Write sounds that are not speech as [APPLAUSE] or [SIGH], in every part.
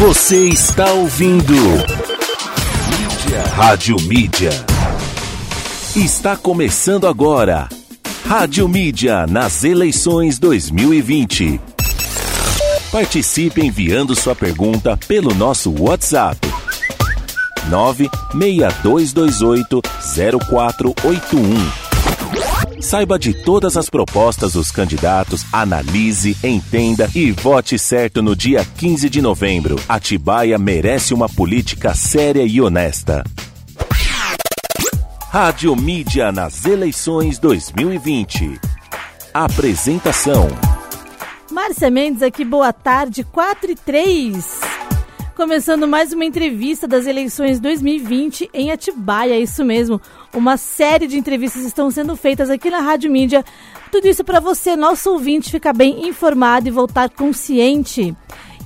Você está ouvindo. Mídia. Rádio Mídia. Está começando agora. Rádio Mídia nas eleições 2020. Participe enviando sua pergunta pelo nosso WhatsApp 96228 0481. Saiba de todas as propostas dos candidatos, analise, entenda e vote certo no dia 15 de novembro. Atibaia merece uma política séria e honesta. Rádio Mídia nas eleições 2020. Apresentação. Márcia Mendes aqui, boa tarde, 4 e 3. Começando mais uma entrevista das eleições 2020 em Atibaia, isso mesmo. Uma série de entrevistas estão sendo feitas aqui na Rádio Mídia. Tudo isso para você, nosso ouvinte, ficar bem informado e voltar consciente.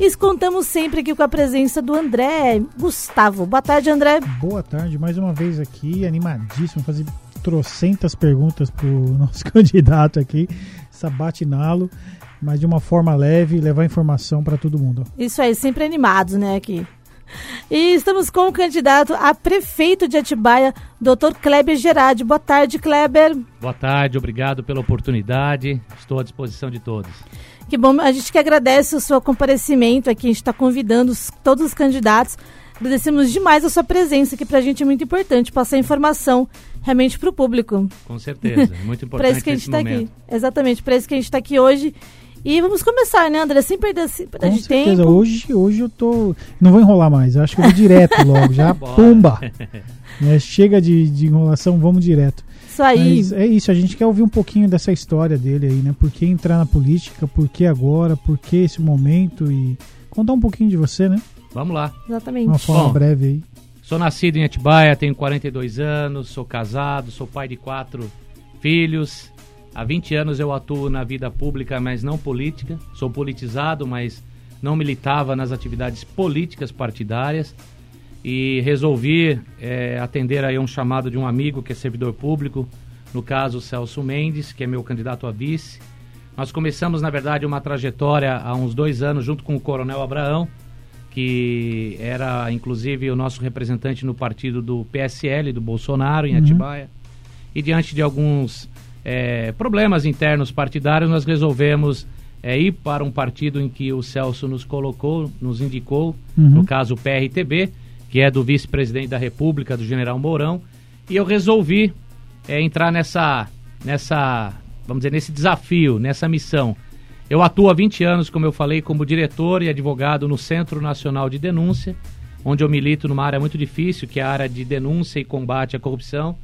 E contamos sempre aqui com a presença do André Gustavo. Boa tarde, André. Boa tarde, mais uma vez aqui, animadíssimo, fazer trocentas perguntas pro [LAUGHS] nosso candidato aqui, sabatiná-lo mas de uma forma leve, levar informação para todo mundo. Isso aí, sempre animados, né, aqui. E estamos com o candidato a prefeito de Atibaia, Dr. Kleber Gerardi. Boa tarde, Kleber. Boa tarde, obrigado pela oportunidade. Estou à disposição de todos. Que bom, a gente que agradece o seu comparecimento aqui, a gente está convidando todos os candidatos. Agradecemos demais a sua presença, que para a gente é muito importante, passar informação realmente para o público. Com certeza, muito [LAUGHS] importante para isso que a gente está aqui. Exatamente, para isso que a gente está aqui hoje. E vamos começar, né, André? Sem perder, sem perder Com de certeza. tempo. Hoje, hoje eu tô. Não vou enrolar mais. Acho que eu vou direto [LAUGHS] logo. Já pumba. [LAUGHS] É, chega de, de enrolação, vamos direto. Isso aí. Mas é isso, a gente quer ouvir um pouquinho dessa história dele aí, né? Por que entrar na política? Por que agora? Por que esse momento? E contar um pouquinho de você, né? Vamos lá. Exatamente. Uma forma Bom, breve aí. Sou nascido em Atibaia, tenho 42 anos, sou casado, sou pai de quatro filhos. Há 20 anos eu atuo na vida pública, mas não política. Sou politizado, mas não militava nas atividades políticas partidárias. E resolvi é, atender aí um chamado de um amigo que é servidor público, no caso Celso Mendes, que é meu candidato a vice. Nós começamos, na verdade, uma trajetória há uns dois anos junto com o Coronel Abraão, que era inclusive o nosso representante no partido do PSL, do Bolsonaro, em Uhum. Atibaia. E diante de alguns é, problemas internos partidários, nós resolvemos é, ir para um partido em que o Celso nos colocou, nos indicou, Uhum. no caso o PRTB, que é do vice-presidente da República, do general Mourão, e eu resolvi é, entrar nessa, nessa, vamos dizer, nesse desafio, nessa missão. Eu atuo há 20 anos, como eu falei, como diretor e advogado no Centro Nacional de Denúncia, onde eu milito numa área muito difícil, que é a área de denúncia e combate à corrupção.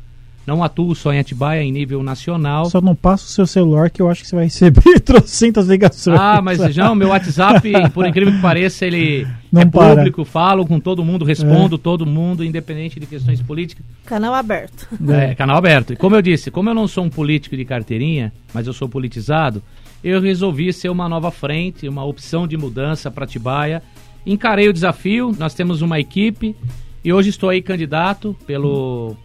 Não atuo só em Atibaia, em nível nacional. Só não passa o seu celular que eu acho que você vai receber [LAUGHS] trocentas ligações. Ah, mas já o meu WhatsApp, por incrível que pareça, ele Não é para. público, falo com todo mundo, respondo todo mundo, independente de questões políticas. Canal aberto. É, canal aberto. E como eu disse, como eu não sou um político de carteirinha, mas eu sou politizado, eu resolvi ser uma nova frente, uma opção de mudança para Atibaia. Encarei o desafio, nós temos uma equipe e hoje estou aí candidato pelo,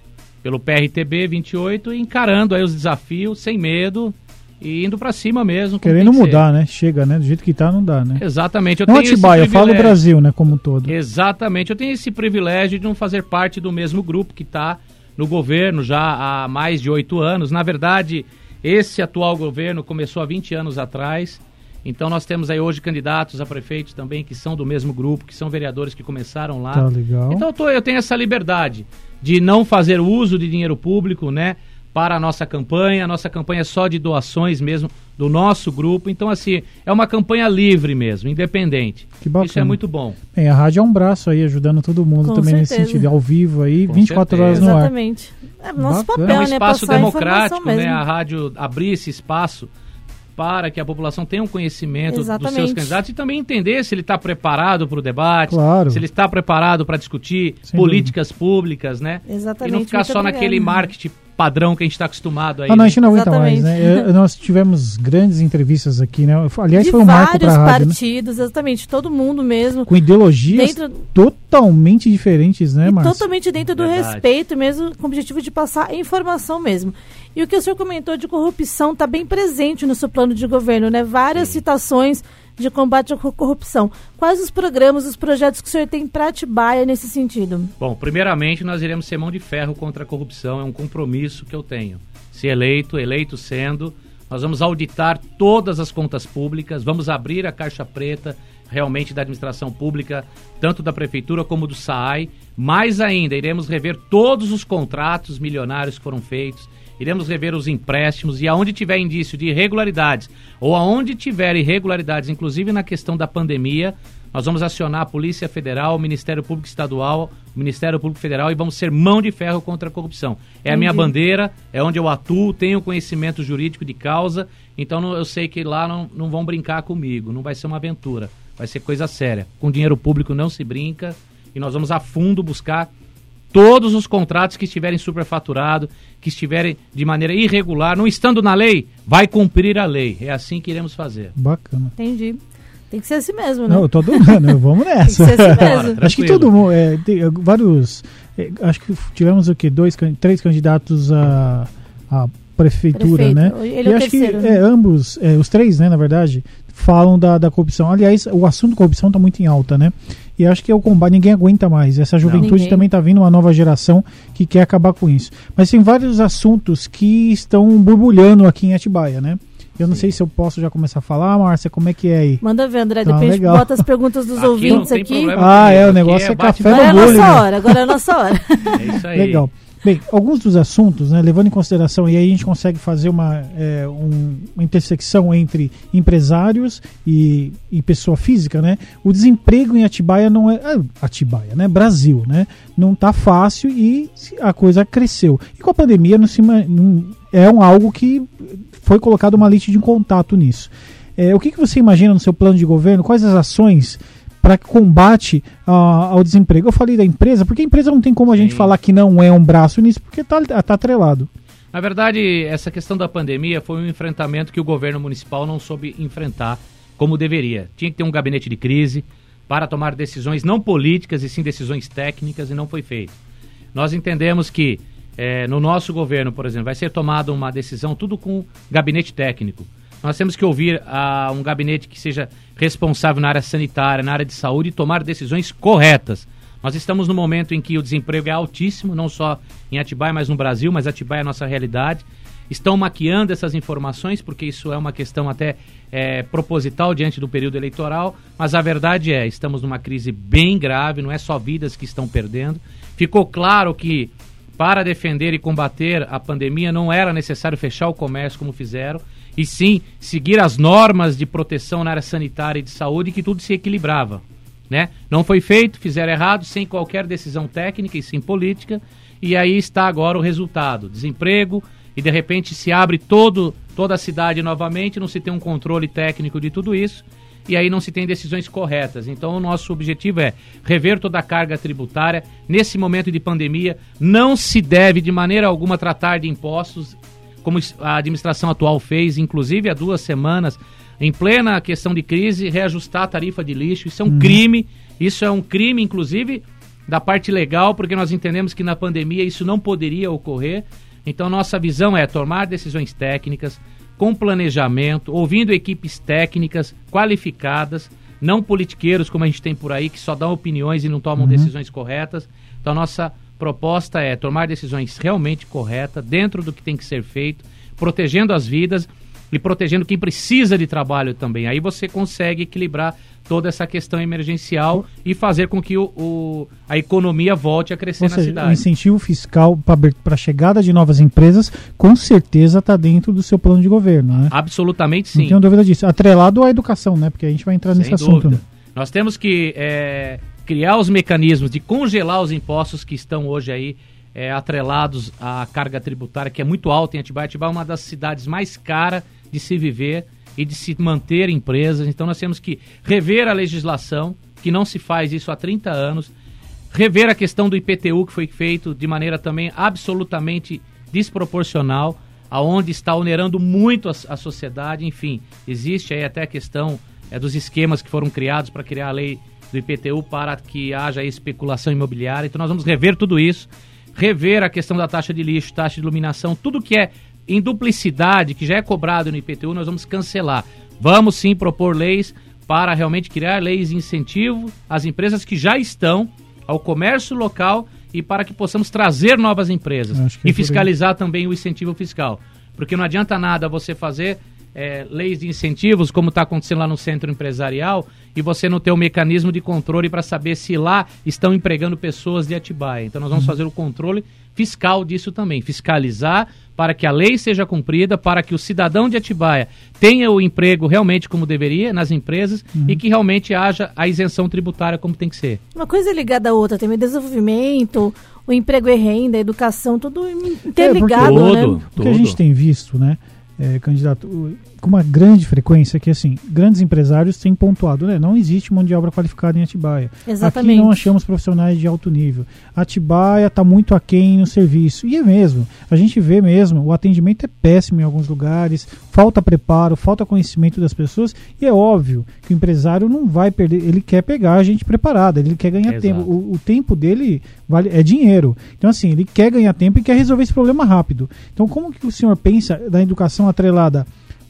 pelo PRTB 28, encarando aí os desafios sem medo e indo para cima mesmo. Querendo que ser. mudar, né? Chega, né? Do jeito que tá, não dá, né? Exatamente. Eu não tenho Atibaia, eu falo. Brasil, né? Como um todo. Exatamente. Eu tenho esse privilégio de não fazer parte do mesmo grupo que está no governo já há mais de oito anos. Na verdade, esse atual governo começou há 20 anos atrás. Então nós temos aí hoje candidatos a prefeitos também que são do mesmo grupo, que são vereadores que começaram lá. Tá legal. Então eu, tô- eu tenho essa liberdade de não fazer uso de dinheiro público, né? Para a nossa campanha. A nossa campanha é só de doações mesmo do nosso grupo. Então, assim, é uma campanha livre mesmo, independente. Que bacana. Isso é muito bom. Bem, a rádio é um braço aí, ajudando todo mundo Com também nesse certeza. sentido, ao vivo aí, Com 24 horas certeza. no ar. Exatamente. É nosso Bacana. papel, é um né? espaço Passar a democrático, informação né? mesmo. A rádio abrir esse espaço para que a população tenha um conhecimento dos seus Exatamente. candidatos e também entender se ele está preparado para o debate, Claro. se ele está preparado para discutir Sem políticas públicas, né? Exatamente, E não ficar muito só obrigada. naquele marketing padrão que a gente está acostumado aí. Ah, não, a né? gente não aguenta mais, Exatamente. né? Eu- nós tivemos grandes entrevistas aqui, né? Aliás, de foi um marco vários pra rádio, né? partidos, exatamente, todo mundo mesmo. Com ideologias Dentro- totalmente diferentes, né, Márcio? totalmente dentro do Verdade. respeito mesmo, com o objetivo de passar informação mesmo. E o que o senhor comentou de corrupção está bem presente no seu plano de governo, né? Várias citações de combate à corrupção. Quais os programas, os projetos que o senhor tem para Atibaia nesse sentido? Bom, primeiramente nós iremos ser mão de ferro contra a corrupção, é um compromisso que eu tenho. Se eleito, eleito sendo, nós vamos auditar todas as contas públicas, vamos abrir a caixa preta realmente da administração pública, tanto da prefeitura como do SAAI. Mais ainda, iremos rever todos os contratos milionários que foram feitos, iremos rever os empréstimos e aonde tiver indício de irregularidades ou aonde tiver irregularidades, inclusive na questão da pandemia, nós vamos acionar a Polícia Federal, o Ministério Público Estadual, o Ministério Público Federal e vamos ser mão de ferro contra a corrupção. É a minha bandeira, é onde eu atuo, tenho conhecimento jurídico de causa, então não, eu sei que lá não, não vão brincar comigo, não vai ser uma aventura, vai ser coisa séria. Com dinheiro público não se brinca e nós vamos a fundo buscar todos os contratos que estiverem superfaturados, que estiverem de maneira irregular, não estando na lei, vai cumprir a lei. É assim que iremos fazer. Bacana. Entendi. Tem que ser assim mesmo, né? Não, eu tô adorando, vamos [LAUGHS] nessa. Tem que ser assim mesmo. acho que todo mundo, é, tem, é, vários, é, acho que tivemos o quê? Dois, três candidatos a, a prefeitura, Prefeito. né? Ele e é o acho terceiro, que né? é, ambos, é, os três, né, na verdade, falam da, da corrupção. Aliás, o assunto corrupção está muito em alta, né? E acho que é o combate, ninguém aguenta mais. Essa juventude Ninguém. também está vindo uma nova geração que quer acabar com isso. Mas tem vários assuntos que estão borbulhando aqui em Atibaia, né? Eu não sei se eu posso já começar a falar, Márcia, como é que é aí? Manda ver, André. Tá, Depois a legal. bota as perguntas dos Aqui ouvintes aqui. problema. Ah, é, o negócio é bate- café Agora é a no bolo, nossa né? hora, agora é a nossa hora. É isso aí. Legal. Bem, alguns dos assuntos, né, levando em consideração, e aí a gente consegue fazer uma, é, um- uma intersecção entre empresários e, e pessoa física, né? O desemprego em Atibaia não é. ah, Atibaia, né? Brasil, né? Não tá fácil e a coisa cresceu. E com a pandemia não se, não- é um algo que foi colocado uma lista de contato nisso. É, o que, que você imagina no seu plano de governo? Quais as ações para combate ah, ao desemprego? Eu falei da empresa, porque a empresa não tem como a gente Sim. falar que não é um braço nisso, porque tá, tá atrelado. Na verdade, essa questão da pandemia foi um enfrentamento que o governo municipal não soube enfrentar como deveria. Tinha que ter um gabinete de crise para tomar decisões não políticas e sim decisões técnicas e não foi feito. Nós entendemos que eh, no nosso governo, por exemplo, vai ser tomada uma decisão tudo com gabinete técnico. Nós temos que ouvir a um gabinete que seja responsável na área sanitária, na área de saúde e tomar decisões corretas. Nós estamos no momento em que o desemprego é altíssimo, não só em Atibaia, mas no Brasil, mas Atibaia é a nossa realidade. Estão maquiando essas informações, porque isso é uma questão até eh, proposital diante do período eleitoral, mas a verdade é, estamos numa crise bem grave, não é só vidas que estão perdendo. Ficou claro que para defender e combater a pandemia não era necessário fechar o comércio como fizeram, e sim seguir as normas de proteção na área sanitária e de saúde que tudo se equilibrava. Né? Não foi feito, fizeram errado, sem qualquer decisão técnica e sim política, e aí está agora o resultado: desemprego, e de repente se abre todo, toda a cidade novamente, não se tem um controle técnico de tudo isso, e aí não se tem decisões corretas. Então, o nosso objetivo é rever toda a carga tributária. Nesse momento de pandemia, não se deve de maneira alguma tratar de impostos como a administração atual fez, inclusive há duas semanas, em plena questão de crise, reajustar a tarifa de lixo. Isso é um crime. Isso é um crime, inclusive, da parte legal, porque nós entendemos que na pandemia isso não poderia ocorrer. Então, nossa visão é tomar decisões técnicas, com planejamento, ouvindo equipes técnicas qualificadas, não politiqueiros como a gente tem por aí, que só dão opiniões e não tomam decisões corretas. Então, nossa proposta é tomar decisões realmente corretas, dentro do que tem que ser feito, protegendo as vidas e protegendo quem precisa de trabalho também. Aí você consegue equilibrar toda essa questão emergencial e fazer com que o, o- a economia volte a crescer Ou na seja, o cidade. incentivo fiscal para a chegada de novas empresas, com certeza está dentro do seu plano de governo, né? Absolutamente Não sim. tenho dúvida disso. Atrelado à educação, né? Porque a gente vai entrar nesse Sem assunto. dúvida. né? Nós temos que é, criar os mecanismos de congelar os impostos que estão hoje aí é, atrelados à carga tributária, que é muito alta em Atibaia. Atibaia é uma das cidades mais caras de se viver e de se manter empresas. Então nós temos que rever a legislação, que não se faz isso há 30 anos, rever a questão do IPTU, que foi feito de maneira também absolutamente desproporcional, aonde está onerando muito a, a sociedade. Enfim, existe aí até a questão é, dos esquemas que foram criados para criar a lei do IPTU para que haja especulação imobiliária. Então nós vamos rever tudo isso, rever a questão da taxa de lixo, taxa de iluminação, tudo que é em duplicidade, que já é cobrado no IPTU, nós vamos cancelar. Vamos sim propor leis para realmente criar leis de incentivo às empresas que já estão, ao comércio local e para que possamos trazer novas empresas é e fiscalizar também o incentivo fiscal. Porque não adianta nada você fazer é, leis de incentivos, como está acontecendo lá no centro empresarial, e você não ter um mecanismo de controle para saber se lá estão empregando pessoas de Atibaia. Então nós vamos uhum. fazer o controle fiscal disso também, fiscalizar para que a lei seja cumprida, para que o cidadão de Atibaia tenha o emprego realmente como deveria nas empresas uhum. e que realmente haja a isenção tributária como tem que ser. Uma coisa ligada à outra, tem o desenvolvimento, o emprego e renda, a educação, tudo interligado, é, porque, né? O que a gente tem visto, né? É, candidato, com uma grande frequência que assim grandes empresários têm pontuado, né? Não existe mão de obra qualificada em Atibaia. Exatamente. Aqui não achamos profissionais de alto nível. Atibaia está muito aquém no serviço e é mesmo. A gente vê mesmo o atendimento é péssimo em alguns lugares, falta preparo, falta conhecimento das pessoas e é óbvio que o empresário não vai perder, ele quer pegar a gente preparada, ele quer ganhar Exato. tempo. O, o tempo dele vale é dinheiro. Então assim ele quer ganhar tempo e quer resolver esse problema rápido. Então como que o senhor pensa da educação atrelada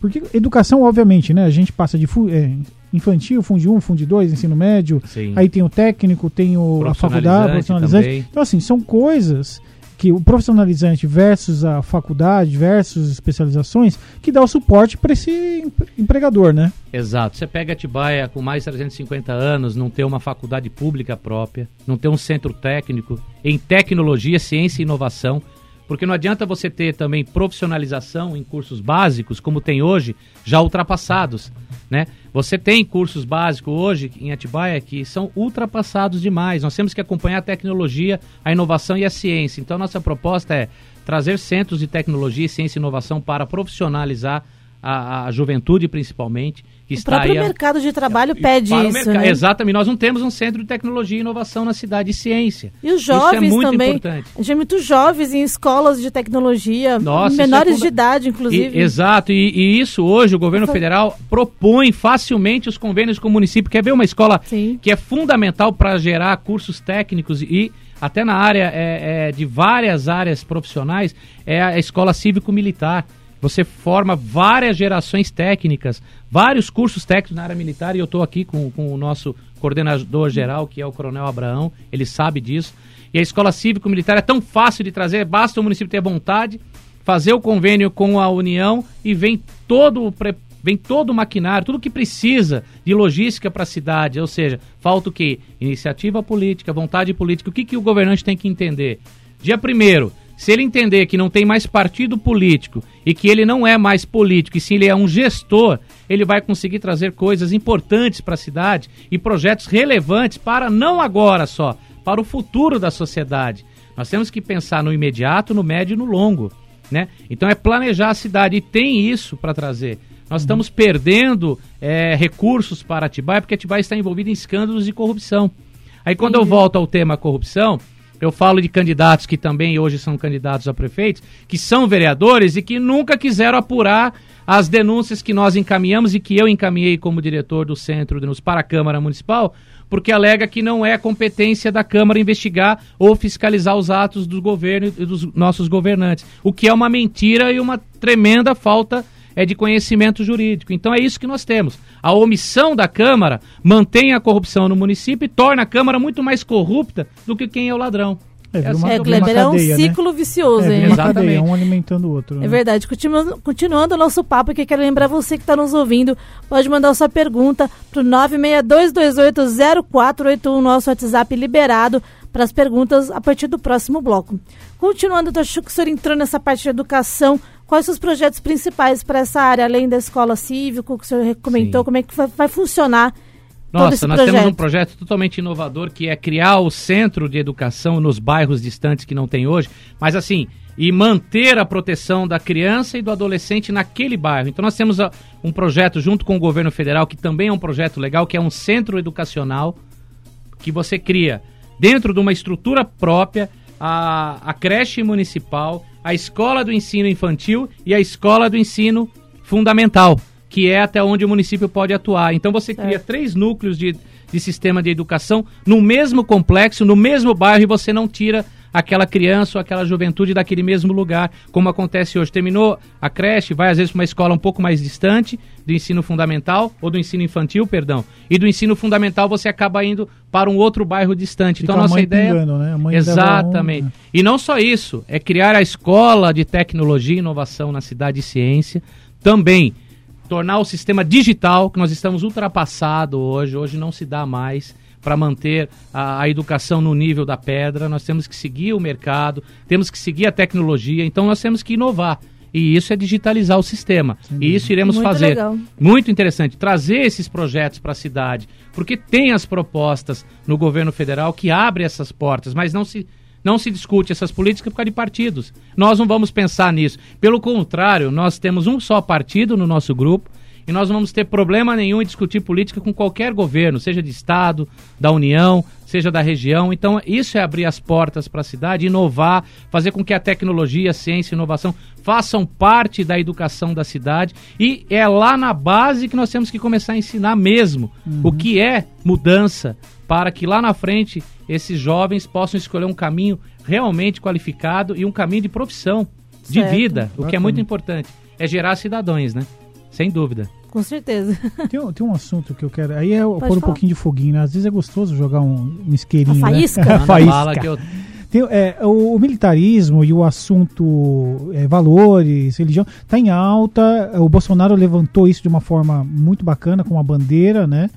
porque educação, obviamente, né? A gente passa de é, infantil, Fundi 1, Fundi 2, ensino médio, Sim. aí tem o técnico, tem o, a faculdade, profissionalizante. Também. Então, assim, são coisas que o profissionalizante versus a faculdade versus especializações que dá o suporte para esse empregador, né? Exato. Você pega Atibaia com mais de 350 anos, não ter uma faculdade pública própria, não ter um centro técnico em tecnologia, ciência e inovação. Porque não adianta você ter também profissionalização em cursos básicos, como tem hoje, já ultrapassados. Né? Você tem cursos básicos hoje em Atibaia que são ultrapassados demais. Nós temos que acompanhar a tecnologia, a inovação e a ciência. Então, nossa proposta é trazer centros de tecnologia, ciência e inovação para profissionalizar a, a juventude, principalmente que o está próprio aí, mercado de trabalho é, pede isso, né? Exatamente, nós não temos um centro de tecnologia e inovação na cidade de ciência. E os jovens isso é muito também. Importante. A gente é muito jovens em escolas de tecnologia, Nossa, menores é de idade, inclusive. E, exato, e, e, isso hoje o governo federal propõe facilmente os convênios com o município. Quer ver uma escola Sim. que é fundamental para gerar cursos técnicos e até na área é, é, de várias áreas profissionais, é a escola cívico-militar você forma várias gerações técnicas, vários cursos técnicos na área militar, e eu estou aqui com, com o nosso coordenador geral, que é o Coronel Abraão, ele sabe disso. E a escola cívico-militar é tão fácil de trazer, basta o município ter vontade, fazer o convênio com a União e vem todo vem todo o maquinário, tudo que precisa de logística para a cidade, ou seja, falta o quê? Iniciativa política, vontade política. O que, que o governante tem que entender? Dia primeiro, se ele entender que não tem mais partido político e que ele não é mais político, e sim ele é um gestor, ele vai conseguir trazer coisas importantes para a cidade e projetos relevantes para não agora só, para o futuro da sociedade. Nós temos que pensar no imediato, no médio e no longo. Né? Então é planejar a cidade e tem isso para trazer. Nós uhum. estamos perdendo é, recursos para Atibaia porque Atibaia está envolvido em escândalos de corrupção. Aí quando uhum. eu volto ao tema corrupção, eu falo de candidatos que também hoje são candidatos a prefeitos, que são vereadores e que nunca quiseram apurar as denúncias que nós encaminhamos e que eu encaminhei como diretor do Centro de para a Câmara Municipal, porque alega que não é competência da Câmara investigar ou fiscalizar os atos do governo e dos nossos governantes, o que é uma mentira e uma tremenda falta é de conhecimento jurídico. Então é isso que nós temos. A omissão da Câmara mantém a corrupção no município e torna a Câmara muito mais corrupta do que quem é o ladrão. É, é, assim, é Kleber, é um né? ciclo né? vicioso, é, hein? Exatamente. Cadeia, um alimentando o outro. Né? É verdade. Continuando, continuando o nosso papo, que quero lembrar você que está nos ouvindo, pode mandar sua pergunta para o 962280481, nosso WhatsApp liberado para as perguntas a partir do próximo bloco. Continuando, eu acho que o senhor entrou nessa parte de educação. Quais são os projetos principais para essa área, além da escola cívica, que o senhor comentou? Sim. Como é que vai, vai funcionar nossa, nós projeto. temos um projeto totalmente inovador que é criar o centro de educação nos bairros distantes que não tem hoje, mas assim, e manter a proteção da criança e do adolescente naquele bairro. Então nós temos a, um projeto junto com o governo federal que também é um projeto legal, que é um centro educacional que você cria dentro de uma estrutura própria a, a creche municipal, a escola do ensino infantil e a escola do ensino fundamental, que é até onde o município pode atuar. Então você cria três núcleos de, de sistema de educação no mesmo complexo, no mesmo bairro e você não tira aquela criança ou aquela juventude daquele mesmo lugar, como acontece hoje. Terminou a creche, vai às vezes para uma escola um pouco mais distante do ensino fundamental, ou do ensino infantil, perdão, e do ensino fundamental você acaba indo para um outro bairro distante. Fica então, a nossa ideia. Pingando, né? Exatamente. Um... Né? E não só isso, é criar a escola de tecnologia e inovação na cidade de ciência. Também tornar o sistema digital, que nós estamos ultrapassado hoje, hoje não se dá mais para manter a, a, educação no nível da pedra, nós temos que seguir o mercado, temos que seguir a tecnologia, então nós temos que inovar. E isso é digitalizar o sistema. Sim. E isso iremos Muito fazer. Legal. Muito interessante. Trazer esses projetos para a cidade. Porque tem as propostas no governo federal que abrem essas portas, mas não se, não se discute essas políticas por causa de partidos. Nós não vamos pensar nisso. Pelo contrário, nós temos um só partido no nosso grupo e nós não vamos ter problema nenhum em discutir política com qualquer governo, seja de Estado, da União, seja da região. Então, isso é abrir as portas para a cidade, inovar, fazer com que a tecnologia, a ciência e inovação façam parte da educação da cidade. E é lá na base que nós temos que começar a ensinar mesmo uhum. o que é mudança, para que lá na frente esses jovens possam escolher um caminho realmente qualificado e um caminho de profissão, certo. de vida, o que é muito importante. É gerar cidadãos, né? Sem dúvida. Com certeza. [LAUGHS] Tem, tem um assunto que eu quero. Aí é Pode pôr um pouquinho de foguinho, né? Às vezes é gostoso jogar um, um isqueirinho. A faísca? [LAUGHS] Né? A faísca. Que eu... Tem, é, o, o, militarismo e o assunto é, valores, religião, está em alta. O Bolsonaro levantou isso de uma forma muito bacana, com a bandeira, né?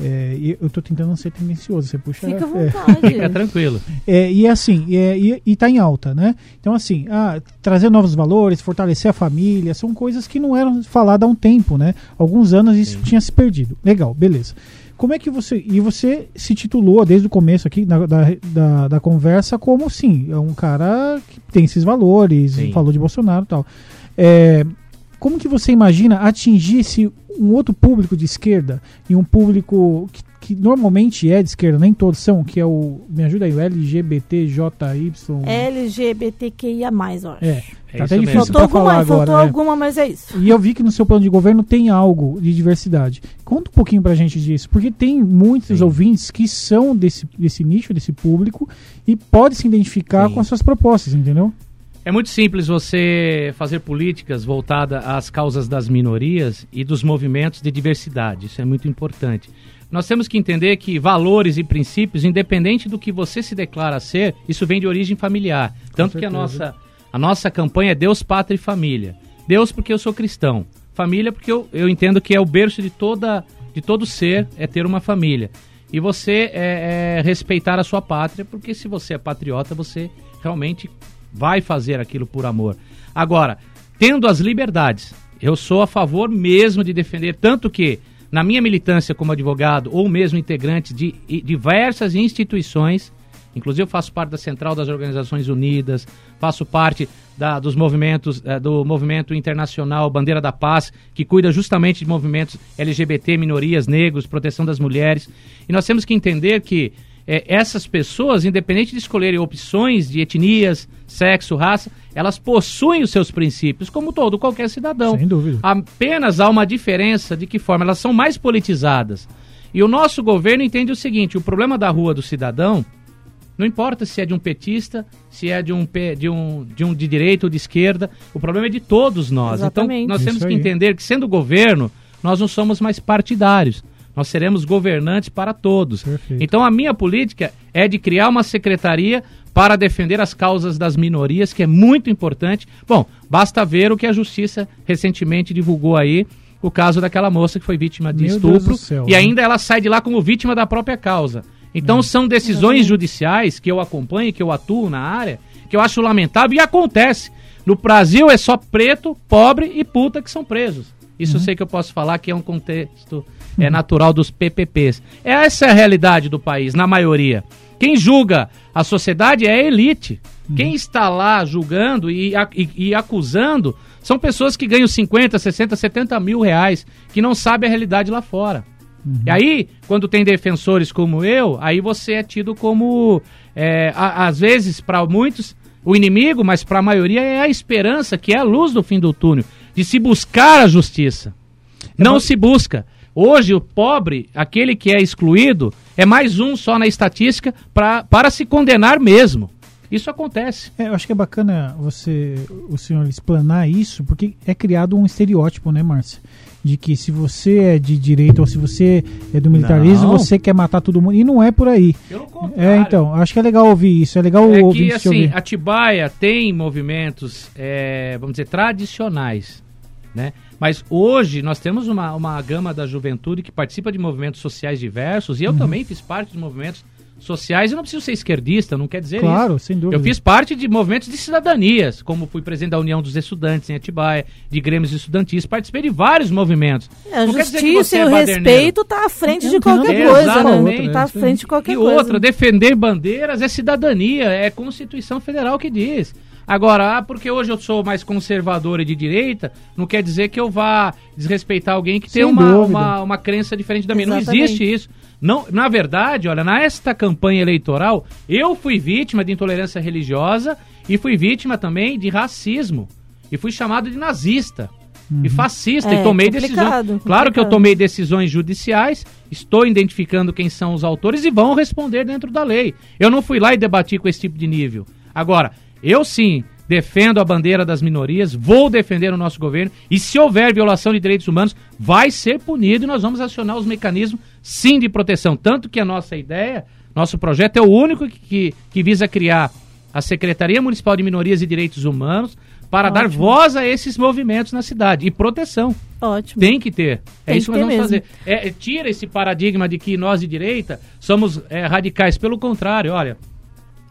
É, eu estou tentando não ser tendencioso, você puxa. Fica à é. vontade. É, Fica tranquilo. É, e assim, é, e, está em alta, né? Então, assim, ah, trazer novos valores, fortalecer a família, são coisas que não eram faladas há um tempo, né? Alguns anos isso Sim. tinha se perdido. Legal, beleza. Como é que você. E você se titulou desde o começo aqui da, da, da, da conversa como, sim, é um cara que tem esses valores, Sim. falou de Bolsonaro e tal. É, como que você imagina atingir esse um outro público de esquerda e um público que, que normalmente é de esquerda, nem todos são, que é o. Me ajuda aí, o LGBTJY. LGBTQIA, eu acho. É. É tá até difícil faltou alguma, falar agora. Faltou né? alguma, mas é isso. E eu vi que no seu plano de governo tem algo de diversidade. Conta um pouquinho pra gente disso, porque tem muitos Sim. ouvintes que são desse, desse nicho, desse público, e pode se identificar Sim. com as suas propostas, entendeu? É muito simples você fazer políticas voltadas às causas das minorias e dos movimentos de diversidade. Isso é muito importante. Nós temos que entender que valores e princípios, independente do que você se declara ser, isso vem de origem familiar. Com Tanto certeza. que a nossa, a nossa campanha é Deus, Pátria e Família. Deus porque eu sou cristão. Família porque eu, eu entendo que é o berço de, toda, de todo ser, é ter uma família. E você é, é respeitar a sua pátria, porque se você é patriota, você realmente vai fazer aquilo por amor. Agora, tendo as liberdades, eu sou a favor mesmo de defender, tanto que na minha militância como advogado ou mesmo integrante de diversas instituições, inclusive eu faço parte da Central das Organizações Unidas, faço parte da, dos movimentos, eh, do movimento internacional Bandeira da Paz, que cuida justamente de movimentos LGBT, minorias, negros, proteção das mulheres. E nós temos que entender que é, essas pessoas, independente de escolherem opções de etnias, sexo, raça, elas possuem os seus princípios, como todo qualquer cidadão. Sem dúvida. Apenas há uma diferença de que forma elas são mais politizadas. E o nosso governo entende o seguinte: o problema da rua do cidadão não importa se é de um petista, se é de um, de um, de, um de direita ou de esquerda, o problema é de todos nós. Exatamente. Então nós temos que entender que, sendo governo, nós não somos mais partidários. Nós seremos governantes para todos. Perfeito. Então a minha política é de criar uma secretaria para defender as causas das minorias, que é muito importante. Bom, basta ver o que a justiça recentemente divulgou aí, o caso daquela moça que foi vítima de Meu estupro céu, e né? ainda ela sai de lá como vítima da própria causa. Então hum. são decisões judiciais que eu acompanho, que eu atuo na área, que eu acho lamentável e acontece. No Brasil é só preto, pobre e puta que são presos. Isso uhum. eu sei que eu posso falar que é um contexto é natural dos PPPs. Essa é a realidade do país, na maioria. Quem julga a sociedade é a elite. Quem está lá julgando e, e, e, acusando são pessoas que ganham 50, 60, 70 mil reais, que não sabem a realidade lá fora. Uhum. E aí, quando tem defensores como eu, aí você é tido como, é, a, às vezes, para muitos, o inimigo, mas para a maioria é a esperança, que é a luz do fim do túnel de se buscar a justiça. Não se busca. Hoje, o pobre, aquele que é excluído, é mais um só na estatística pra, para se condenar mesmo. Isso acontece. É, eu acho que é bacana você, o senhor explanar isso, porque é criado um estereótipo, né, Márcia? De que se você é de direita ou se você é do militarismo, Não. você quer matar todo mundo. E não é por aí. Pelo contrário. É, então, acho que é legal ouvir isso. É legal É ouvir que, assim, ouvir. Atibaia tem movimentos, é, vamos dizer, tradicionais, né? Mas hoje nós temos uma, uma gama da juventude que participa de movimentos sociais diversos, e Uhum. eu também fiz parte de movimentos sociais, eu não preciso ser esquerdista, não quer dizer Claro, isso. sem dúvida. Eu fiz parte de movimentos de cidadanias, como fui presidente da União dos Estudantes em Atibaia, de grêmios estudantis, participei de vários movimentos. A Não quer dizer que justiça você e é o baderneiro. respeito tá à frente Não de qualquer coisa, né? outra, Tá à é frente de qualquer E coisa. outra, defender bandeiras é cidadania, é Constituição Federal que diz. Agora, ah, porque hoje eu sou mais conservador e de direita, não quer dizer que eu vá desrespeitar alguém que tem Sem uma, dúvida. uma, uma crença diferente da minha. Não Exatamente. existe isso. Não, na verdade, olha, nesta campanha eleitoral, eu fui vítima de intolerância religiosa e fui vítima também de racismo. E fui chamado de nazista. E fascista, É, e tomei decisões. Claro que eu tomei decisões judiciais, estou identificando quem são os autores e vão responder dentro da lei. Eu não fui lá e debati com esse tipo de nível. Agora, eu sim defendo a bandeira das minorias, vou defender o nosso governo e se houver violação de direitos humanos, vai ser punido e nós vamos acionar os mecanismos sim de proteção. Tanto que a nossa ideia, nosso projeto é o único que, que, que visa criar a Secretaria Municipal de Minorias e Direitos Humanos para dar Ótimo. voz a esses movimentos na cidade e proteção. Ótimo. Tem que ter. É Tem isso que que nós vamos mesmo. fazer. É, é, tira esse paradigma de que nós de direita somos é, radicais. Pelo contrário, olha,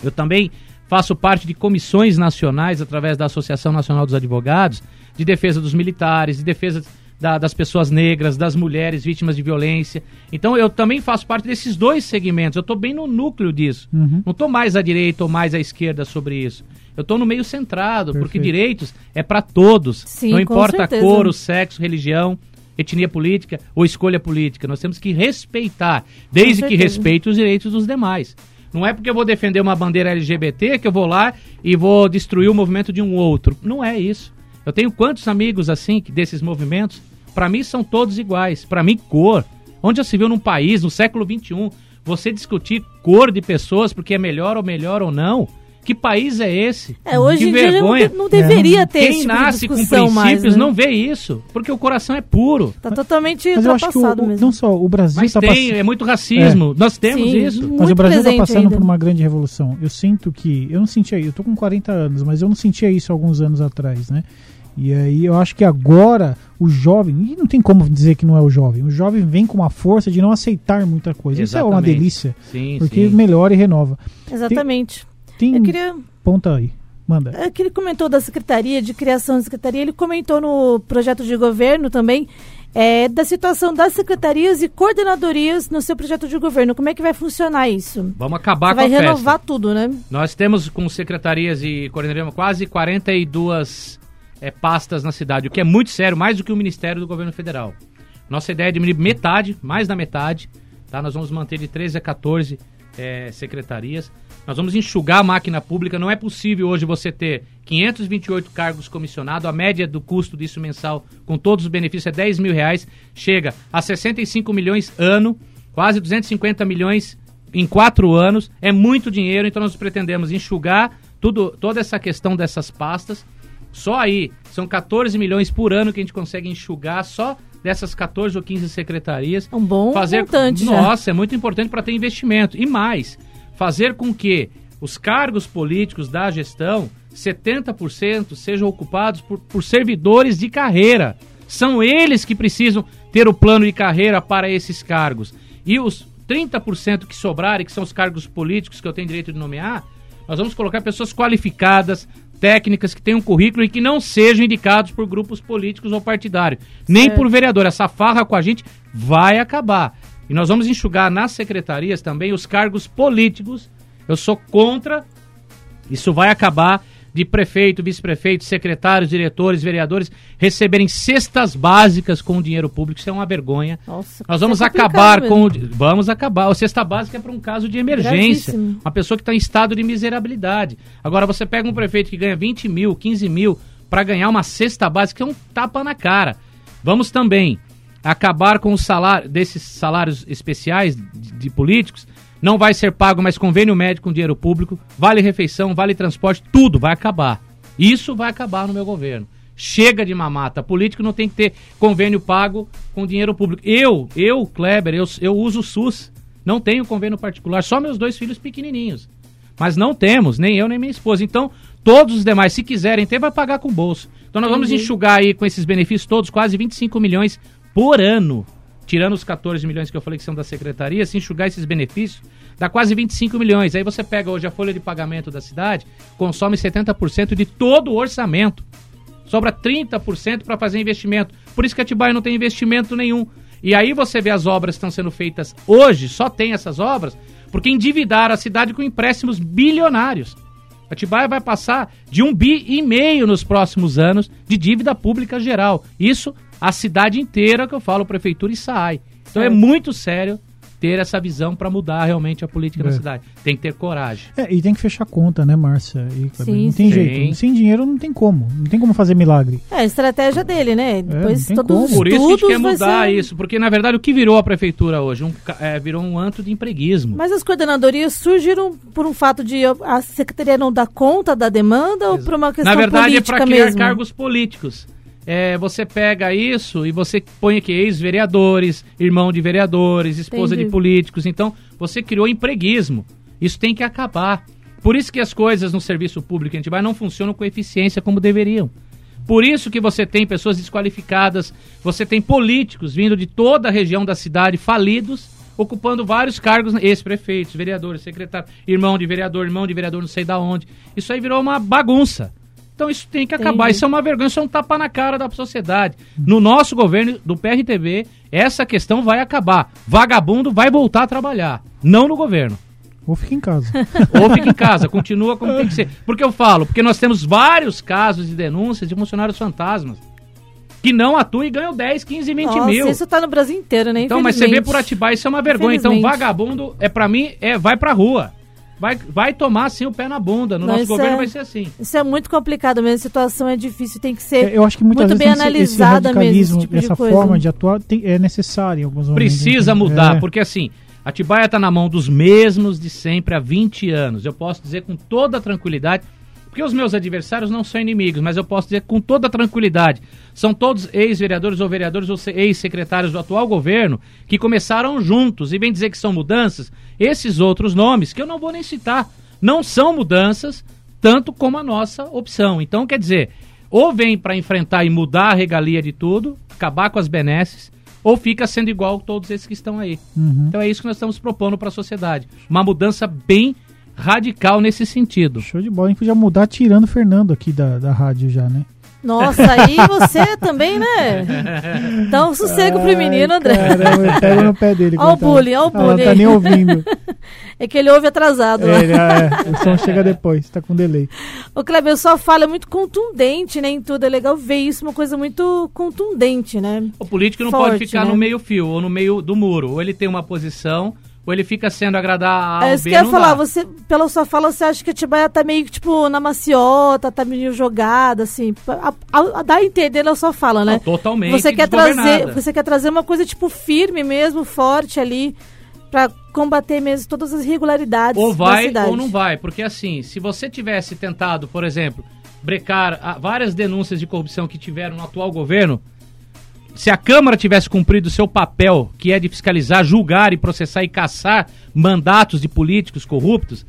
eu também faço parte de comissões nacionais através da Associação Nacional dos Advogados de defesa dos militares, de defesa da- das pessoas negras, das mulheres vítimas de violência. Então eu também faço parte desses dois segmentos. Eu estou bem no núcleo disso. Uhum. Não estou mais à direita ou mais à esquerda sobre isso. Eu estou no meio centrado, porque Perfeito. direitos é para todos. Sim, Não importa a cor, o sexo, religião, etnia política ou escolha política. Nós temos que respeitar, desde que respeite os direitos dos demais. Não é porque eu vou defender uma bandeira LGBT que eu vou lá e vou destruir o movimento de um outro. Não é isso. Eu tenho quantos amigos assim que desses movimentos? Para mim são todos iguais. Para mim cor. Onde já se viu num país no século XXI você discutir cor de pessoas porque é melhor ou melhor ou não? Que país é esse? É, hoje que em dia já não, vergonha. de- não deveria ter esse Quem tipo de nasce com discussão princípios mais, né? não vê isso, porque o coração é puro. Tá totalmente Mas eu acho que o, ultrapassado o- mesmo. não só o Brasil Mas está tem, passando. é muito racismo. Nós temos Sim. isso. Mas o Brasil está passando ainda. por uma grande revolução. Eu sinto que. Eu não sentia. Eu tô com 40 anos, mas eu não sentia isso alguns anos atrás, né? E aí eu acho que agora o jovem. E não tem como dizer que não é o jovem. O jovem vem com uma força de não aceitar muita coisa. Isso é uma Exatamente. delícia. Sim, Porque sim. melhora e renova. Exatamente. Tem. Eu queria. Ponta aí. Manda. É que ele comentou da Secretaria, de criação da Secretaria, ele comentou no projeto de governo também é, da situação das secretarias e coordenadorias no seu projeto de governo. Como é que vai funcionar isso? Vamos acabar Você vai com a renovar festa. tudo, né? Nós temos com secretarias e coordenadoria quase 42 é, pastas na cidade, o que é muito sério, mais do que o Ministério do Governo Federal. Nossa ideia é diminuir metade, mais da metade, tá? Nós vamos manter de 13 a 14 é, secretarias. Nós vamos enxugar a máquina pública. Não é possível hoje você ter 528 cargos comissionados. A média do custo disso mensal, com todos os benefícios, é 10 mil reais. Chega a 65 milhões ano, quase 250 milhões em quatro anos. É muito dinheiro, então nós pretendemos enxugar tudo, toda essa questão dessas pastas. Só aí, são 14 milhões por ano que a gente consegue enxugar só dessas 14 ou 15 secretarias. É um bom fazer montante já. Nossa, é muito importante para ter investimento. E mais, fazer com que os cargos políticos da gestão, 70% sejam ocupados por, por servidores de carreira. São eles que precisam ter o plano de carreira para esses cargos. E os 30% que sobrarem, que são os cargos políticos que eu tenho direito de nomear, nós vamos colocar pessoas qualificadas, técnicas, que tenham currículo e que não sejam indicados por grupos políticos ou partidários. Nem por vereador. Essa farra com a gente vai acabar. E nós vamos enxugar nas secretarias também os cargos políticos. Eu sou contra. Isso vai acabar de prefeito, vice-prefeito, secretários, diretores, vereadores receberem cestas básicas com o dinheiro público. Isso é uma vergonha. Nossa, Nós vamos é acabar mesmo. com o. Vamos acabar. A cesta básica é para um caso de emergência. Gravíssimo. Uma pessoa que está em estado de miserabilidade. Agora, você pega um prefeito que ganha 20 mil, 15 mil, para ganhar uma cesta básica, é um tapa na cara. Vamos também acabar com o salário desses salários especiais de, de políticos, não vai ser pago mais convênio médico com dinheiro público, vale refeição, vale transporte, tudo vai acabar. Isso vai acabar no meu governo. Chega de mamata. Político não tem que ter convênio pago com dinheiro público. Eu, eu, Kleber, eu, eu uso o SUS. Não tenho convênio particular, só meus dois filhos pequenininhos. Mas não temos, nem eu nem minha esposa. Então, todos os demais, se quiserem ter, vai pagar com o bolso. Então nós vamos enxugar aí com esses benefícios todos quase 25 milhões por ano. Tirando os 14 milhões que eu falei que são da secretaria, se enxugar esses benefícios, dá quase 25 milhões. Aí você pega hoje a folha de pagamento da cidade, consome 70% de todo o orçamento. Sobra 30% para fazer investimento. Por isso que Atibaia não tem investimento nenhum. E aí você vê as obras que estão sendo feitas hoje, só tem essas obras, porque endividaram a cidade com empréstimos bilionários. Atibaia vai passar de um bi e meio nos próximos anos de dívida pública geral. Isso a cidade inteira que eu falo, prefeitura e SAI. Então é muito sério ter essa visão para mudar realmente a política é. da cidade. Tem que ter coragem. É, e tem que fechar conta, né, Márcia? E, sim, não tem sim. jeito. Sem dinheiro não tem como. Não tem como fazer milagre. É a estratégia dele, né? É, Depois é, todos Por isso a gente quer mudar ser... isso. Porque, na verdade, o que virou a prefeitura hoje? Um, é, virou um anto de empreguismo. Mas as coordenadorias surgiram por um fato de a secretaria não dar conta da demanda Exato. ou por uma questão política Na verdade, é para criar cargos políticos é, você pega isso e você põe aqui ex-vereadores, irmão de vereadores, esposa Entendi. de políticos. Então, você criou empreguismo. Isso tem que acabar. Por isso que as coisas no serviço público a gente vai não funcionam com eficiência como deveriam. Por isso que você tem pessoas desqualificadas, você tem políticos vindo de toda a região da cidade falidos, ocupando vários cargos, ex-prefeitos, vereadores, secretários, irmão de vereador, irmão de vereador, não sei da onde. Isso aí virou uma bagunça. Então isso tem que acabar. Entendi. Isso é uma vergonha, isso é um tapa na cara da sociedade. No nosso governo, do PRTB, essa questão vai acabar. Vagabundo vai voltar a trabalhar, não no governo. Ou fica em casa. [LAUGHS] Ou fica em casa, continua como tem que ser. Porque eu falo, porque nós temos vários casos de denúncias de funcionários fantasmas que não atuam e ganham 10, 15, 20 Nossa, mil. Isso tá no Brasil inteiro, né? Então, mas você vê por Atibaia, isso é uma vergonha. Então, vagabundo, é para mim, é vai pra rua vai, vai tomar sim o pé na bunda. No Não, nosso governo é, vai ser assim. Isso é muito complicado mesmo. A situação é difícil, tem que ser é, eu acho que muito bem analisada esse mesmo. Esse tipo essa de forma de atuar tem, é necessário em alguns momentos. Precisa mudar, é. porque assim. Atibaia está na mão dos mesmos de sempre há 20 anos. Eu posso dizer com toda tranquilidade porque os meus adversários não são inimigos, mas eu posso dizer com toda tranquilidade, são todos ex-vereadores ou vereadores ou ex-secretários do atual governo que começaram juntos e vem dizer que são mudanças. Esses outros nomes, que eu não vou nem citar, não são mudanças tanto como a nossa opção. Então, quer dizer, ou vem para enfrentar e mudar a regalia de tudo, acabar com as benesses, ou fica sendo igual todos esses que estão aí. Uhum. Então é isso que nós estamos propondo para a sociedade. Uma mudança bem radical nesse sentido. Show de bola, a gente podia mudar tirando o Fernando aqui da, da rádio já, né? Nossa, aí você [LAUGHS] também, né? Dá um sossego Ai, pro menino, André. Caramba, pega no pé dele. Olha o bullying, olha o bullying. Ela não tá nem ouvindo. [LAUGHS] É que ele ouve atrasado. É, é, o som chega depois, tá com delay. O Kleber, sua fala é muito contundente, né? Em tudo. É legal ver isso, uma coisa muito contundente, né? O político não Forte, pode ficar né? no meio fio ou no meio do muro. Ou ele tem uma posição ou ele fica sendo agradar a É isso que eu ia falar, você, pela sua fala, você acha que a Atibaia tá meio, tipo, na maciota, tá meio jogada, assim, a, a, a dá a entender na sua fala, né? Totalmente você quer trazer Você quer trazer uma coisa, tipo, firme mesmo, forte ali, para combater mesmo todas as irregularidades Ou vai ou não vai, porque assim, se você tivesse tentado, por exemplo, brecar ah, várias denúncias de corrupção que tiveram no atual governo se a Câmara tivesse cumprido seu papel, que é de fiscalizar, julgar e processar e caçar mandatos de políticos corruptos,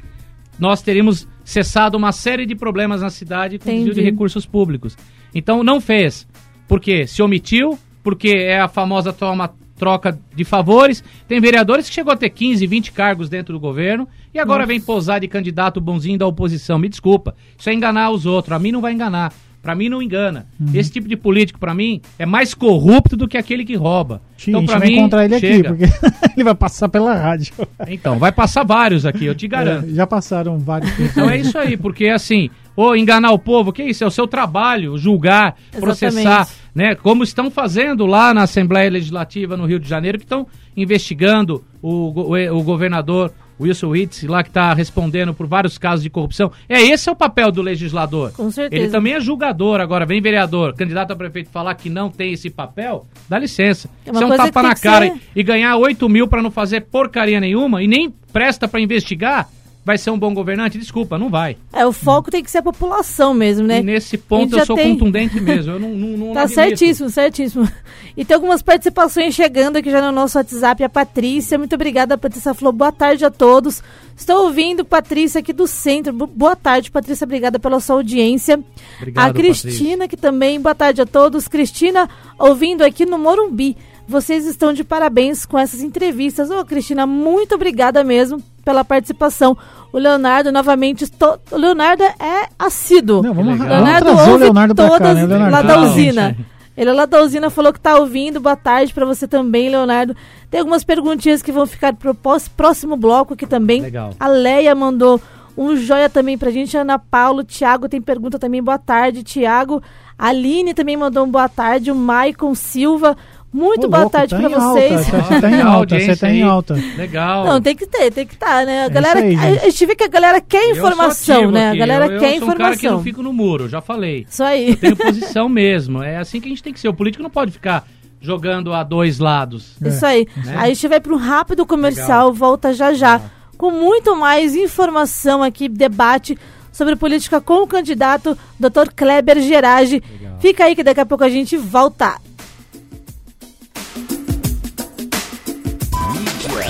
nós teríamos cessado uma série de problemas na cidade com desvio de recursos públicos. Então não fez. Porque se omitiu, porque é a famosa toma troca de favores. Tem vereadores que chegou a ter 15, 20 cargos dentro do governo e agora Nossa. vem posar de candidato bonzinho da oposição. Me desculpa, isso é enganar os outros. A mim não vai enganar. Para mim não engana. Uhum. Esse tipo de político para mim é mais corrupto do que aquele que rouba. Sim, então para mim encontrar ele chega. aqui, porque [LAUGHS] ele vai passar pela rádio. Então, vai passar vários aqui, eu te é, garanto. É, já passaram vários. Então é isso aí, porque assim, ou enganar o povo, que isso é o seu trabalho, julgar, Exatamente. processar, né? Como estão fazendo lá na Assembleia Legislativa no Rio de Janeiro, que estão investigando o, o, o governador Wilson Witz, lá que está respondendo por vários casos de corrupção. É, esse é o papel do legislador. Com certeza. Ele também é julgador. Agora, vem vereador, candidato a prefeito falar que não tem esse papel, dá licença. É Você é um tapa na cara ser- e ganhar 8 mil para não fazer porcaria nenhuma e nem presta para investigar, vai ser um bom governante? Desculpa, não vai. É, o foco tem que ser a população mesmo, né? E nesse ponto eu sou tem- contundente [LAUGHS] mesmo. Eu não, não, não Tá certíssimo, certíssimo. E tem algumas participações chegando aqui já no nosso WhatsApp. A Patrícia, muito obrigada. A Patrícia falou boa tarde a todos. Estou ouvindo Patrícia aqui do centro. Bo- Boa tarde, Patrícia. Obrigada pela sua audiência. Obrigado, a Cristina, que também, boa tarde a todos. Cristina, ouvindo aqui no Morumbi. Vocês estão de parabéns com essas entrevistas. Ô, Cristina, muito obrigada mesmo pela participação. O Leonardo, novamente, estou... o Leonardo é assíduo. Não, vamos, vamos Leonardo o ouve Leonardo pra cá, todas né, Leonardo? lá da usina. gente. Ele é lá da usina falou que tá ouvindo. Boa tarde pra você também, Leonardo. Tem algumas perguntinhas que vão ficar pro pós- próximo bloco aqui também. Legal. A Leia mandou um joia também pra gente. Ana Paulo, Tiago tem pergunta também. Boa tarde, Tiago. A Aline também mandou um boa tarde. O Maicon Silva. Muito Ô, boa louco, tarde tá alta, vocês. tá- [LAUGHS] Você tá em Legal, alta, você tá em alta. Legal. Não, tem que ter, tem que estar, né? A É galera, isso aí, a, a gente vê que a galera quer Eu informação, né? A galera eu, quer eu sou um cara que não informação. fico no muro, já falei. Isso aí. Tenho posição mesmo. É assim que a gente tem que ser. O político não pode ficar jogando a dois lados. Isso aí. Né? Aí a gente vai para um rápido comercial, volta já já. Com muito mais informação aqui, debate sobre política com o candidato Dr. Kleber Gerage. Fica aí que daqui a pouco a gente volta.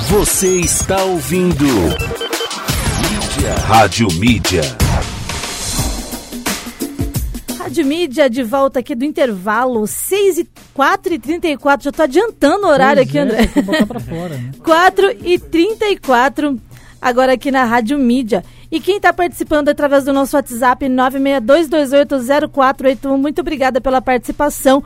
Você está ouvindo. Mídia. Rádio Mídia. Rádio Mídia de volta aqui do intervalo, 6 e 4 e 34 Já tô adiantando o horário Pois aqui, é, André. tem que botar pra fora, né? [LAUGHS] 4 e 34 agora aqui na Rádio Mídia. E quem está participando através do nosso WhatsApp 962280481, muito obrigada pela participação.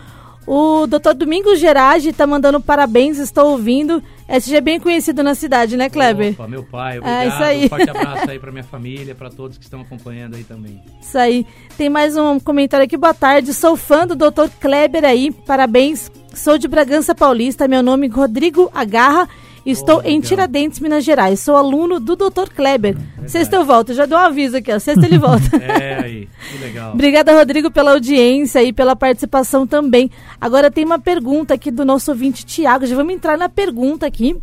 O doutor Domingos Gerage está mandando parabéns, estou ouvindo. SG é bem conhecido na cidade, né, Kleber? Opa, meu pai, É, obrigado. isso aí. Um forte [LAUGHS] abraço aí pra minha família, pra todos que estão acompanhando aí também. Isso aí. Tem mais um comentário aqui. Boa tarde. Sou fã do Dr. Kleber aí. Parabéns. Sou de Bragança Paulista. Meu nome é Rodrigo Agarra. Estou Oh, em. Tiradentes, Minas Gerais. Sou aluno do Dr. Kleber. Sexta eu volto. Já dou um aviso aqui, ó. Sexta ele volta. [LAUGHS] É aí, que legal. Obrigada, Rodrigo, pela audiência e pela participação também. Agora tem uma pergunta aqui do nosso ouvinte, Tiago. Já vamos entrar na pergunta aqui.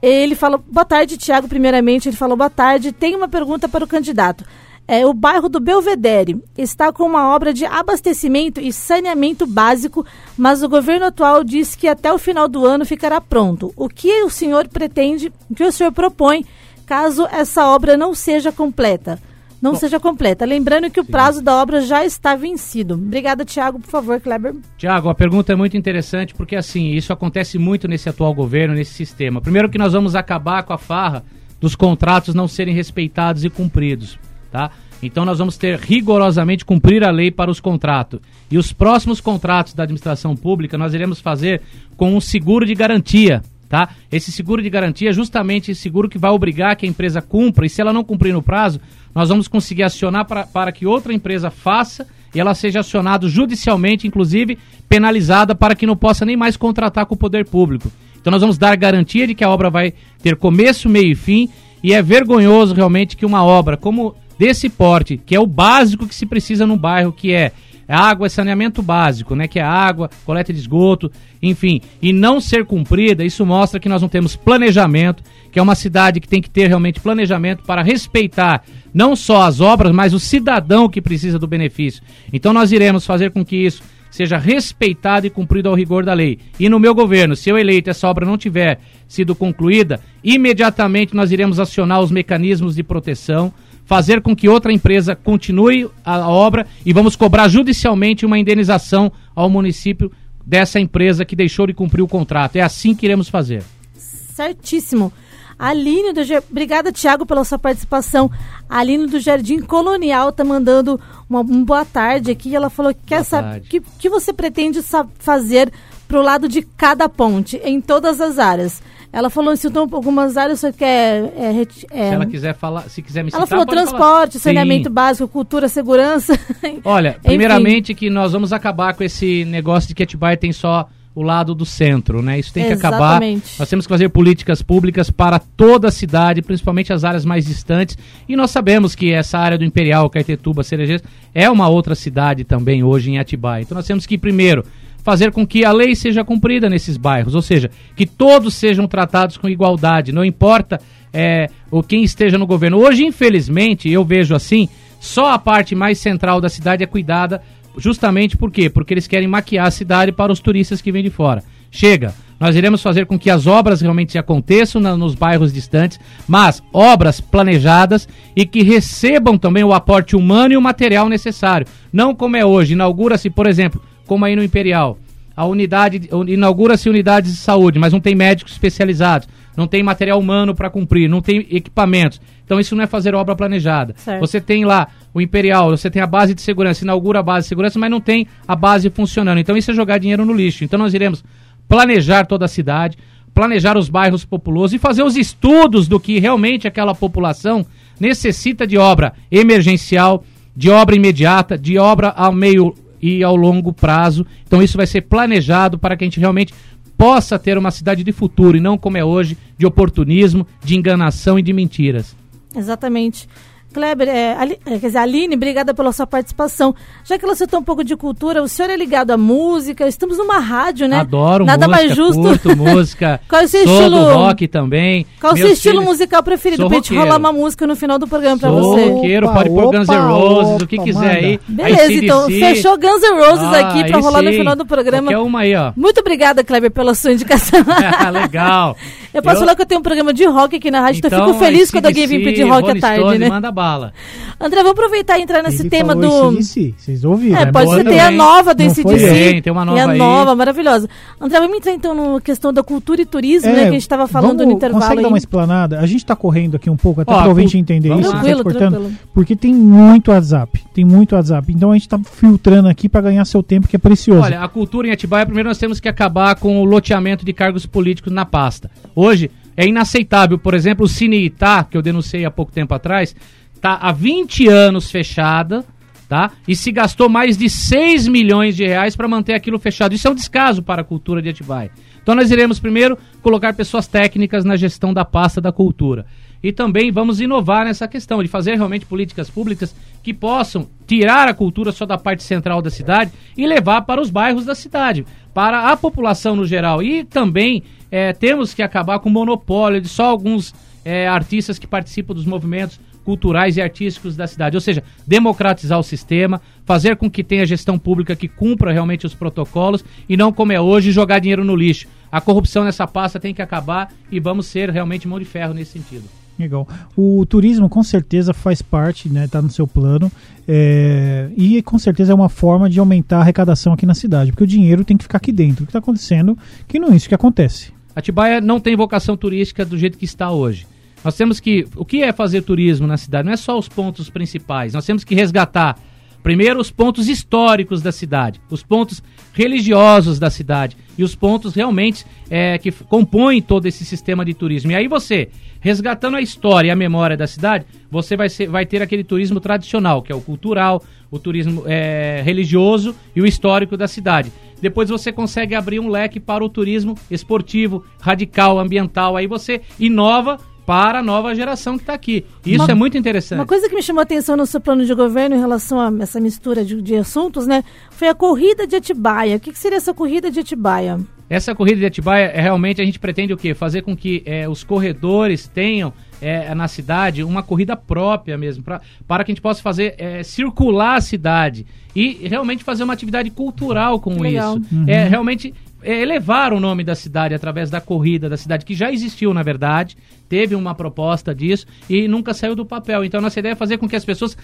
Ele falou, boa tarde, Tiago, primeiramente. Ele falou, boa tarde. Tem uma pergunta para o candidato. É, o bairro do Belvedere está com uma obra de abastecimento e saneamento básico, mas o governo atual diz que até o final do ano ficará pronto. O que o senhor pretende, o que o senhor propõe caso essa obra não seja completa? Não seja completa. Lembrando que o prazo da obra já está vencido. Obrigada, Tiago. Por favor, Kleber. Tiago, a pergunta é muito interessante porque assim, isso acontece muito nesse atual governo, nesse sistema. Primeiro que nós vamos acabar com a farra dos contratos não serem respeitados e cumpridos, tá? Então nós vamos ter rigorosamente cumprir a lei para os contratos. E os próximos contratos da administração pública nós iremos fazer com um seguro de garantia, tá? Esse seguro de garantia é justamente esse seguro que vai obrigar que a empresa cumpra e se ela não cumprir no prazo, nós vamos conseguir acionar para, para que outra empresa faça e ela seja acionada judicialmente, inclusive penalizada para que não possa nem mais contratar com o poder público. Então nós vamos dar garantia de que a obra vai ter começo, meio e fim e é vergonhoso realmente que uma obra como desse porte, que é o básico que se precisa num bairro, que é água, é saneamento básico, né, que é água, coleta de esgoto, enfim, e não ser cumprida, isso mostra que nós não temos planejamento, que é uma cidade que tem que ter realmente planejamento para respeitar não só as obras, mas o cidadão que precisa do benefício. Então nós iremos fazer com que isso seja respeitado e cumprido ao rigor da lei. E no meu governo, se eu eleito essa obra não tiver sido concluída, imediatamente nós iremos acionar os mecanismos de proteção, fazer com que outra empresa continue a obra e vamos cobrar judicialmente uma indenização ao município dessa empresa que deixou de cumprir o contrato. É assim que iremos fazer. Certíssimo. Aline do Obrigada, Tiago, pela sua participação. A Aline do Jardim Colonial tá mandando uma, um boa tarde aqui. Ela falou que quer saber que, que você pretende fazer pro lado de cada ponte, em todas as áreas. Ela falou então, algumas áreas você quer. É, é, Se ela quiser falar, se quiser me ela citar, falou pode falar. transporte, Sim. saneamento básico, cultura, segurança. [LAUGHS] Olha, primeiramente que nós vamos acabar com esse negócio de que Atibaia tem só o lado do centro, né? Isso tem que acabar. Exatamente. Nós temos que fazer políticas públicas para toda a cidade, principalmente as áreas mais distantes. E nós sabemos que essa área do Imperial, Caetetuba, Cerejeira, é uma outra cidade também hoje em Atibaia. Então nós temos que, primeiro, fazer com que a lei seja cumprida nesses bairros, ou seja, que todos sejam tratados com igualdade, não importa é, o quem esteja no governo. Hoje, infelizmente, eu vejo assim, só a parte mais central da cidade é cuidada Justamente por quê? Porque eles querem maquiar a cidade para os turistas que vêm de fora. Chega, nós iremos fazer com que as obras realmente aconteçam na, nos bairros distantes, mas obras planejadas e que recebam também o aporte humano e o material necessário. Não como é hoje, inaugura-se, por exemplo, como aí no Imperial, a unidade inaugura-se unidades de saúde, mas não tem médicos especializados, não tem material humano para cumprir, não tem equipamentos. Então isso não é fazer obra planejada. Certo. Você tem lá o Imperial, você tem a base de segurança, inaugura a base de segurança, mas não tem a base funcionando. Então isso é jogar dinheiro no lixo. Então nós iremos planejar toda a cidade, planejar os bairros populosos e fazer os estudos do que realmente aquela população necessita de obra emergencial, de obra imediata, de obra ao meio e ao longo prazo. Então isso vai ser planejado para que a gente realmente possa ter uma cidade de futuro e não como é hoje, de oportunismo, de enganação e de mentiras. Exatamente. Kleber, é, Ali, é, quer dizer, Aline, obrigada pela sua participação. Já que ela citou um pouco de cultura, o senhor é ligado à música, estamos numa rádio, né? Adoro Nada música, mais justo. curto música. [LAUGHS] Qual é o seu sou estilo? do rock também. Qual é o seu estilo filhos... musical preferido? Pra gente rolar uma música no final do programa pra sou você. roqueiro, pode pôr Guns N' Roses, opa, o que quiser manda. aí. Beleza, então, fechou Guns N' Roses ah, aqui pra rolar sim. no final do programa. Qualquer uma aí, ó. Muito obrigada, Kleber, pela sua indicação. [LAUGHS] Legal. Eu posso eu... falar que eu tenho um programa de rock aqui na rádio, então, então eu fico feliz quando alguém vem pedir rock à tarde, né? manda bala. André, vamos aproveitar e entrar nesse Ele tema do. ACDC, vocês ouviram? É, pode ser ter a nova do ACDC. Tem, tem uma nova. E a nova, maravilhosa. André, vamos entrar então na questão da cultura e turismo, é, né? Que a gente estava falando vamos, no intervalo. Consegue aí. dar uma explanada? A gente está correndo aqui um pouco, até para o ouvinte entender isso. Tranquilo, tá tranquilo. Porque tem muito WhatsApp. Tem muito WhatsApp. Então a gente está filtrando aqui para ganhar seu tempo, que é precioso. Olha, a cultura em Atibaia, primeiro nós temos que acabar com o loteamento de cargos políticos na pasta. Hoje, é inaceitável, por exemplo, o Cine Itá, que eu denunciei há pouco tempo atrás, tá há 20 anos fechada, tá? E se gastou mais de 6 milhões de reais para manter aquilo fechado. Isso é um descaso para a cultura de Atibaia. Então nós iremos primeiro colocar pessoas técnicas na gestão da pasta da cultura. E também vamos inovar nessa questão de fazer realmente políticas públicas que possam tirar a cultura só da parte central da cidade e levar para os bairros da cidade, para a população no geral. E também é, temos que acabar com o monopólio de só alguns é, artistas que participam dos movimentos culturais e artísticos da cidade. Ou seja, democratizar o sistema, fazer com que tenha gestão pública que cumpra realmente os protocolos e não, como é hoje, jogar dinheiro no lixo. A corrupção nessa pasta tem que acabar e vamos ser realmente mão de ferro nesse sentido. Legal. O turismo com certeza faz parte, né? Está no seu plano. É, e com certeza é uma forma de aumentar a arrecadação aqui na cidade, porque o dinheiro tem que ficar aqui dentro. O que está acontecendo, que não é isso que acontece. Atibaia não tem vocação turística do jeito que está hoje. Nós temos que. O que é fazer turismo na cidade? Não é só os pontos principais. Nós temos que resgatar, primeiro, os pontos históricos da cidade, os pontos religiosos da cidade e os pontos realmente é, que compõem todo esse sistema de turismo. E aí você, resgatando a história e a memória da cidade, você vai, ser, vai ter aquele turismo tradicional, que é o cultural, o turismo é, religioso e o histórico da cidade. Depois você consegue abrir um leque para o turismo esportivo, radical, ambiental. Aí você inova para a nova geração que está aqui. Isso uma, é muito interessante. Uma coisa que me chamou a atenção no seu plano de governo em relação a essa mistura de, de assuntos, né, foi a corrida de Atibaia. O que, que, seria essa corrida de Atibaia? Essa corrida de Atibaia, é, realmente, a gente pretende o quê? Fazer com que é, os corredores tenham é, na cidade uma corrida própria mesmo, pra, para que a gente possa fazer é, circular a cidade e realmente fazer uma atividade cultural com isso. Uhum. É, realmente elevar o nome da cidade através da corrida da cidade, que já existiu, na verdade, teve uma proposta disso e nunca saiu do papel. Então, nossa ideia é fazer com que as pessoas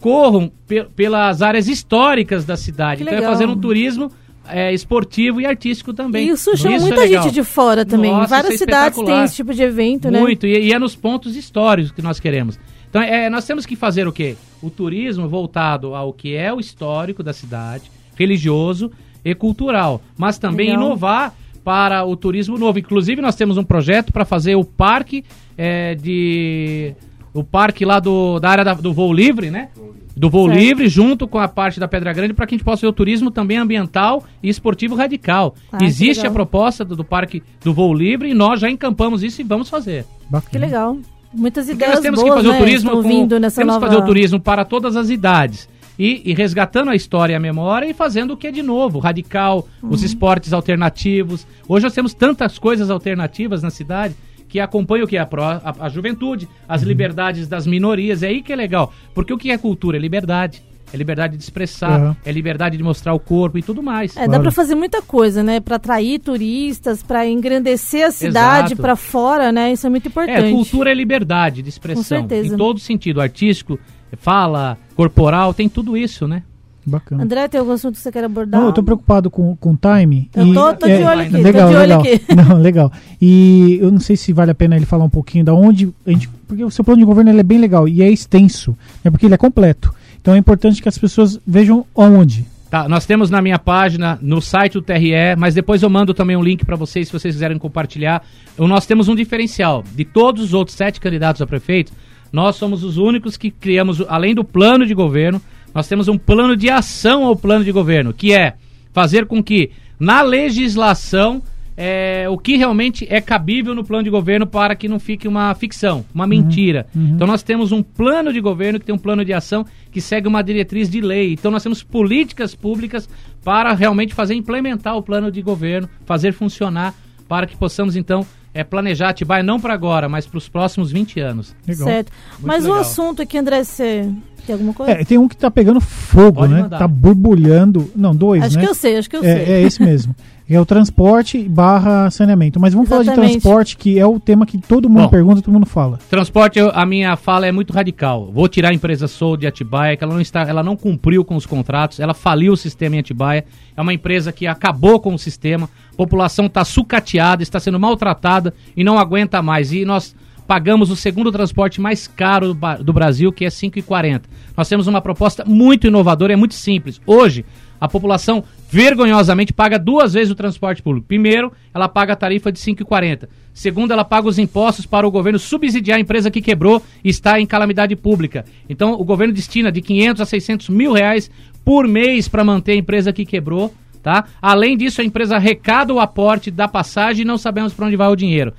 corram pe pelas áreas históricas da cidade. então, é fazer um turismo é, esportivo e artístico também. E isso chama isso é muita é gente de fora também. Nossa, Várias é cidades têm esse tipo de evento, Muito, né? Muito, e, e, é nos pontos históricos que nós queremos. Então, é, nós temos que fazer o quê? O turismo voltado ao que é o histórico da cidade, religioso, e cultural, mas também Legal. inovar para o turismo novo. Inclusive, nós temos um projeto para fazer o parque é, de o parque lá do, da área da- do voo livre, né? Do voo Certo. livre, junto com a parte da Pedra Grande, para que a gente possa ver o turismo também ambiental e esportivo radical. Ah, Existe a proposta do, do parque do voo livre e nós já encampamos isso e vamos fazer. Bacana. Que legal. Muitas Porque ideias nós temos boas, que fazer né, o turismo com, temos nova... que fazer o turismo para todas as idades. E, e resgatando a história e a memória e fazendo o que é de novo, radical, Uhum. os esportes alternativos. Hoje nós temos tantas coisas alternativas na cidade que acompanham o que é a, pró- a, a juventude, Uhum. as liberdades das minorias. É aí que é legal. Porque o que é cultura? É liberdade. É liberdade de expressar, Uhum. é liberdade de mostrar o corpo e tudo mais. É, dá Claro. pra fazer muita coisa, né? Pra atrair turistas, pra engrandecer a cidade pra fora, né? Isso é muito importante. É, cultura é liberdade de expressão. Com certeza. Em todo sentido, artístico, fala, corporal, tem tudo isso, né? Bacana. André, tem algum assunto que você quer abordar? Não, eu tô preocupado com, com o time. Eu e- tô- tô de é, olho aqui, tô legal, de olho legal. aqui. [LAUGHS] Não, legal. E eu não sei se vale a pena ele falar um pouquinho da onde a gente, porque o seu plano de governo ele é bem legal e é extenso, né, porque ele é completo. Então é importante que as pessoas vejam onde. Tá, nós temos na minha página, no site do TRE, mas depois eu mando também um link para vocês, se vocês quiserem compartilhar. Nós temos um diferencial. De todos os outros sete candidatos a prefeito, nós somos os únicos que criamos, além do plano de governo, nós temos um plano de ação ao plano de governo, que é fazer com que, na legislação, é, o que realmente é cabível no plano de governo para que não fique uma ficção, uma mentira. Então nós temos um plano de governo que tem um plano de ação que segue uma diretriz de lei. Então nós temos políticas públicas para realmente fazer implementar o plano de governo, fazer funcionar para que possamos então é, planejar Atibaia não para agora, mas para os próximos 20 anos. Legal. Certo. Mas o legal. assunto aqui, André, você tem alguma coisa? É, tem um que tá pegando fogo, Pode né? mandar. Tá borbulhando. Não, dois, acho né? que eu sei, acho que eu é, sei. é esse mesmo. [LAUGHS] É o transporte barra saneamento. Mas vamos falar de Exatamente. transporte, que é o tema que todo mundo Bom. pergunta, todo mundo fala. Transporte, eu- a minha fala é muito radical. Vou tirar a empresa Soul de Atibaia, que ela não está, ela não cumpriu com os contratos, ela faliu o sistema em Atibaia. É uma empresa que acabou com o sistema. A população está sucateada, está sendo maltratada e não aguenta mais. E nós pagamos o segundo transporte mais caro do, Brasil, que é R$ 5,40. Nós temos uma proposta muito inovadora, é muito simples. Hoje, a população vergonhosamente paga duas vezes o transporte público. Primeiro, ela paga a tarifa de R$ 5,40. Segundo, ela paga os impostos para o governo subsidiar a empresa que quebrou e está em calamidade pública. Então, o governo destina de 500 a 600 mil reais por mês para manter a empresa que quebrou. Tá? Além disso, a empresa arrecada o aporte da passagem e não sabemos para onde vai o dinheiro.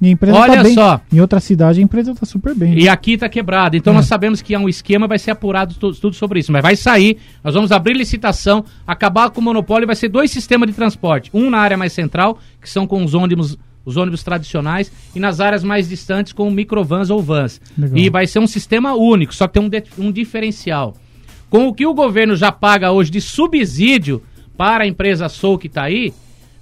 E a empresa Olha tá bem. só. Em outra cidade, a empresa tá super bem. E aqui está quebrado. Então nós sabemos que há um esquema, vai ser apurado tu- tudo sobre isso. Mas vai sair, nós vamos abrir licitação, acabar com o monopólio, vai ser dois sistemas de transporte. Um na área mais central, que são com os ônibus, os ônibus tradicionais, e nas áreas mais distantes com microvans ou vans. Legal. E vai ser um sistema único, só que tem um, um diferencial. Com o que o governo já paga hoje de subsídio para a empresa Soul que está aí,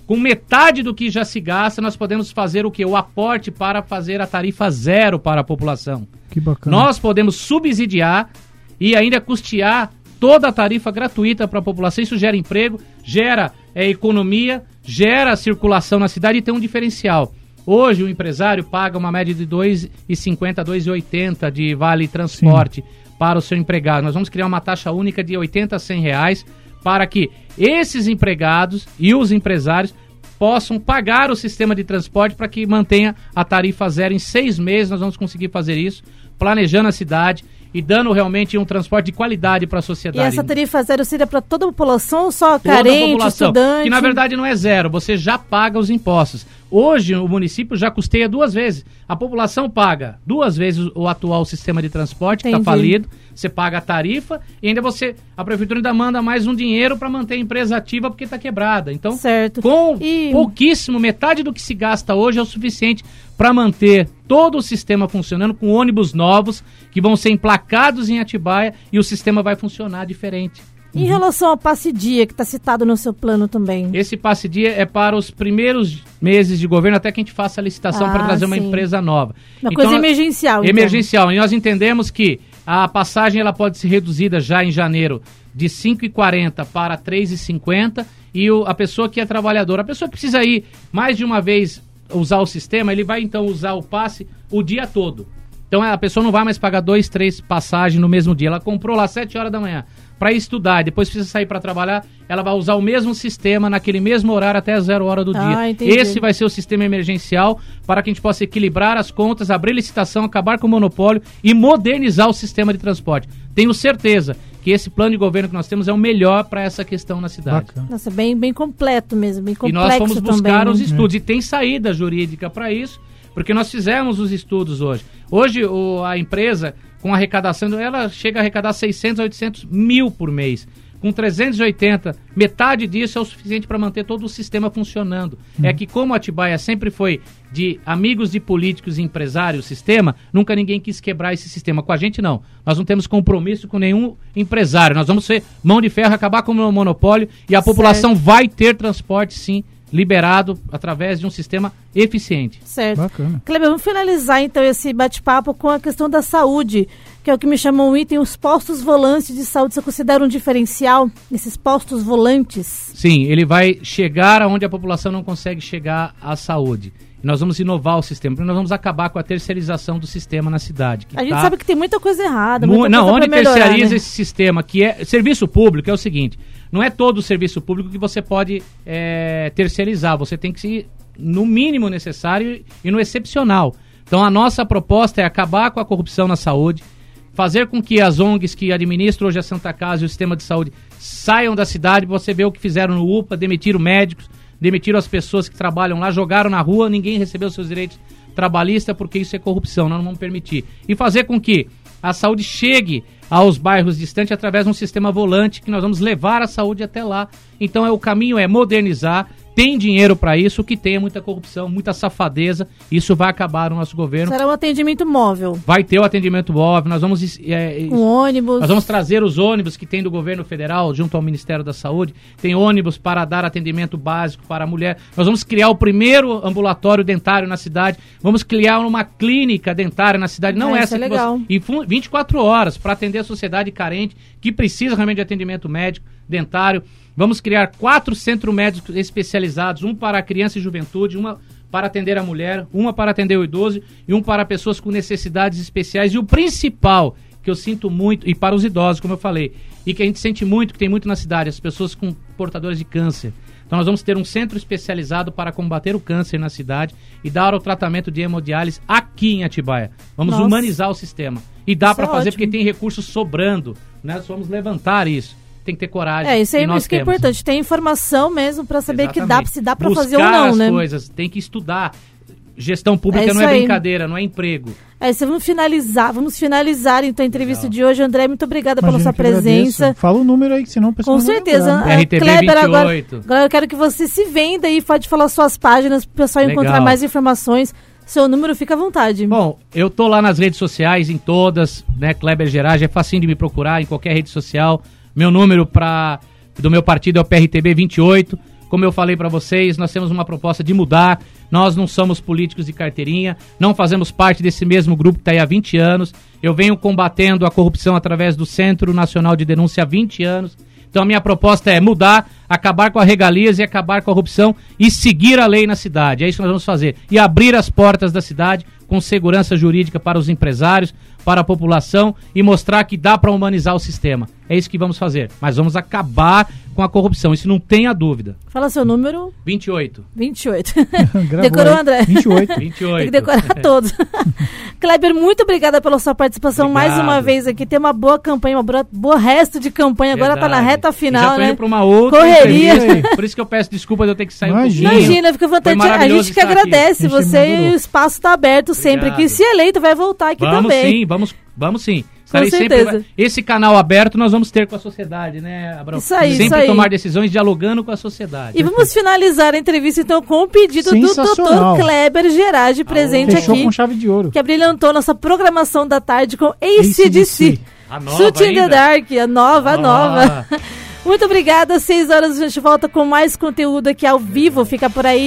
com metade do que já se gasta, nós podemos fazer o que? O aporte para fazer a tarifa zero para a população. Que bacana. Nós podemos subsidiar e ainda custear toda a tarifa gratuita para a população. Isso gera emprego, gera é, economia, gera circulação na cidade e tem um diferencial. Hoje o empresário paga uma média de R$ 2,50 a R$ 2,80 de vale transporte para o seu empregado. Nós vamos criar uma taxa única de 80 a 100 reais para que esses empregados e os empresários possam pagar o sistema de transporte para que mantenha a tarifa zero em seis meses. Nós vamos conseguir fazer isso, planejando a cidade e dando realmente um transporte de qualidade para a E sociedade. essa tarifa zero seria para toda a população ou só Toda a carente, população, estudante? Que na verdade não é zero, você já paga os impostos. Hoje o município já custeia duas vezes. A população paga duas vezes o atual sistema de transporte que está falido. Você paga a tarifa e ainda você a prefeitura ainda manda mais um dinheiro para manter a empresa ativa porque está quebrada. Então Certo. com E- pouquíssimo, metade do que se gasta hoje é o suficiente para manter todo o sistema funcionando com ônibus novos que vão ser emplacados em Atibaia e o sistema vai funcionar diferente. Em relação ao passe dia, que está citado no seu plano também. Esse passe dia é para os primeiros meses de governo até que a gente faça a licitação Ah, para trazer uma sim. empresa nova. Uma Então, coisa emergencial. então. Emergencial. E nós entendemos que a passagem ela pode ser reduzida já em janeiro de 5,40 para 3,50 e o- a pessoa que é trabalhadora, a pessoa que precisa ir mais de uma vez usar o sistema, ele vai então usar o passe o dia todo. Então a pessoa não vai mais pagar dois, três passagens no mesmo dia. Ela comprou lá às 7 horas da manhã para estudar e depois precisa sair para trabalhar, ela vai usar o mesmo sistema naquele mesmo horário até zero hora do Ah, dia. entendi. Esse vai ser o sistema emergencial para que a gente possa equilibrar as contas, abrir licitação, acabar com o monopólio e modernizar o sistema de transporte. Tenho certeza que esse plano de governo que nós temos é o melhor para essa questão na cidade. Bacana. Nossa, bem, bem completo mesmo, bem E complexo nós fomos buscar também, os né? estudos. E tem saída jurídica para isso, porque nós fizemos os estudos hoje. Hoje, o- a empresa, com arrecadação, ela chega a arrecadar 600, 800 mil por mês. Com 380, metade disso é o suficiente para manter todo o sistema funcionando. É que, como a Atibaia sempre foi de amigos de políticos e empresários, o sistema, nunca ninguém quis quebrar esse sistema. Com a gente, não. Nós não temos compromisso com nenhum empresário. Nós vamos ser mão de ferro, acabar com o monopólio e a população vai ter transporte, sim, liberado através de um sistema eficiente. Certo. Bacana. Kleber, vamos finalizar então esse bate-papo com a questão da saúde, que é o que me chamou um item, os postos volantes de saúde. Você considera um diferencial esses postos volantes? Sim, ele vai chegar aonde a população não consegue chegar à saúde. E nós vamos inovar o sistema, porque nós vamos acabar com a terceirização do sistema na cidade. que A gente tá- sabe que tem muita coisa errada, Mu- muita não, coisa onde melhorar, terceiriza né? esse sistema, que é serviço público, é o seguinte: não é todo o serviço público que você pode é, terceirizar. Você tem que se no mínimo necessário e no excepcional. Então a nossa proposta é acabar com a corrupção na saúde, fazer com que as ONGs que administram hoje a Santa Casa e o sistema de saúde saiam da cidade. Você vê o que fizeram no UPA, demitiram médicos, demitiram as pessoas que trabalham lá, jogaram na rua, ninguém recebeu seus direitos trabalhistas porque isso é corrupção, nós não vamos permitir. E fazer com que a saúde chegue aos bairros distantes através de um sistema volante que nós vamos levar a saúde até lá. Então é o caminho é modernizar, tem dinheiro para isso, o que tem é muita corrupção, muita safadeza. Isso vai acabar no nosso governo. Será um atendimento móvel, Vai ter o atendimento móvel, nós vamos é, com ônibus. nós vamos trazer os ônibus que tem do governo federal junto ao Ministério da Saúde. Tem ônibus para dar atendimento básico para a mulher. Nós vamos criar o primeiro ambulatório dentário na cidade. Vamos criar uma clínica dentária na cidade. Não Ah, essa isso é que você- legal. E fu- 24 horas para atender a sociedade carente que precisa realmente de atendimento médico, dentário. Vamos criar quatro centros médicos especializados, um para criança e juventude, uma para atender a mulher, uma para atender o idoso e um para pessoas com necessidades especiais. E o principal, que eu sinto muito, e para os idosos, como eu falei, e que a gente sente muito, que tem muito na cidade, as pessoas com portadoras de câncer. Então nós vamos ter um centro especializado para combater o câncer na cidade e dar o tratamento de hemodiálise aqui em Atibaia. Vamos Nossa. humanizar o sistema. E dá para é fazer ótimo. porque tem recursos sobrando. Né? Nós vamos levantar isso. Tem que ter coragem. É, isso, é, e nós isso que é importante. Tem informação mesmo para saber que dá, Exatamente. se dá para fazer ou não, as né? coisas, tem que estudar. Gestão pública É não é aí. brincadeira, não é emprego. É, isso, vamos finalizar, vamos finalizar então a entrevista de hoje. André, muito obrigada pela Imagina sua que eu presença. agradeço. Fala o número aí, que senão o pessoal Com não vai certeza. Ah, RTB Kleber, agora, 28. agora eu quero que você se venda aí, pode falar suas páginas para o pessoal Legal. encontrar mais informações. Seu número fica à vontade. Bom, eu tô lá nas redes sociais, em todas, né? Kleber Gerage, é facinho de me procurar em qualquer rede social. Meu número pra, do meu partido é o PRTB 28. Como eu falei pra vocês, nós temos uma proposta de mudar. Nós não somos políticos de carteirinha, não fazemos parte desse mesmo grupo que está aí há 20 anos. Eu venho combatendo a corrupção através do Centro Nacional de Denúncia há 20 anos. Então a minha proposta é mudar, acabar com a regalias e acabar com a corrupção e seguir a lei na cidade. É isso que nós vamos fazer. E abrir as portas da cidade com segurança jurídica para os empresários, para a população e mostrar que dá para humanizar o sistema. É isso que vamos fazer. Mas vamos acabar com a corrupção. Isso não tenha dúvida. Fala seu número 28. 28. [LAUGHS] Gravou Decorou. André? 28. 28. Tem que decorar todos. [LAUGHS] Kleber, muito obrigada pela sua participação mais Obrigado. uma vez aqui. Tem uma boa campanha, uma boa, boa resto de campanha. Agora tá na Verdade. reta final, já tô né? pra uma outra Correria. Por isso que eu peço [LAUGHS] desculpa de eu ter que sair Imagina. um pouquinho. Imagina, fica vontade. A gente que aqui. agradece gente você e o espaço está aberto sempre. Obrigado. Que se eleito vai voltar aqui Vamos também. sim, vamos, vamos sim. Estarei certeza. sempre. Esse canal aberto nós vamos ter com a sociedade, né, Abraão? Isso aí, sempre isso aí. tomar decisões dialogando com a sociedade. E vamos finalizar a entrevista então com o pedido do. Dr. Kleber Gerardi presente Fechou aqui, com chave de ouro. que abrilhantou nossa programação da tarde com ACDC. A nova in the ainda. Dark, a nova, a Ah. nova. [LAUGHS] Muito obrigada. Seis horas a gente volta com mais conteúdo aqui ao vivo. Fica por aí.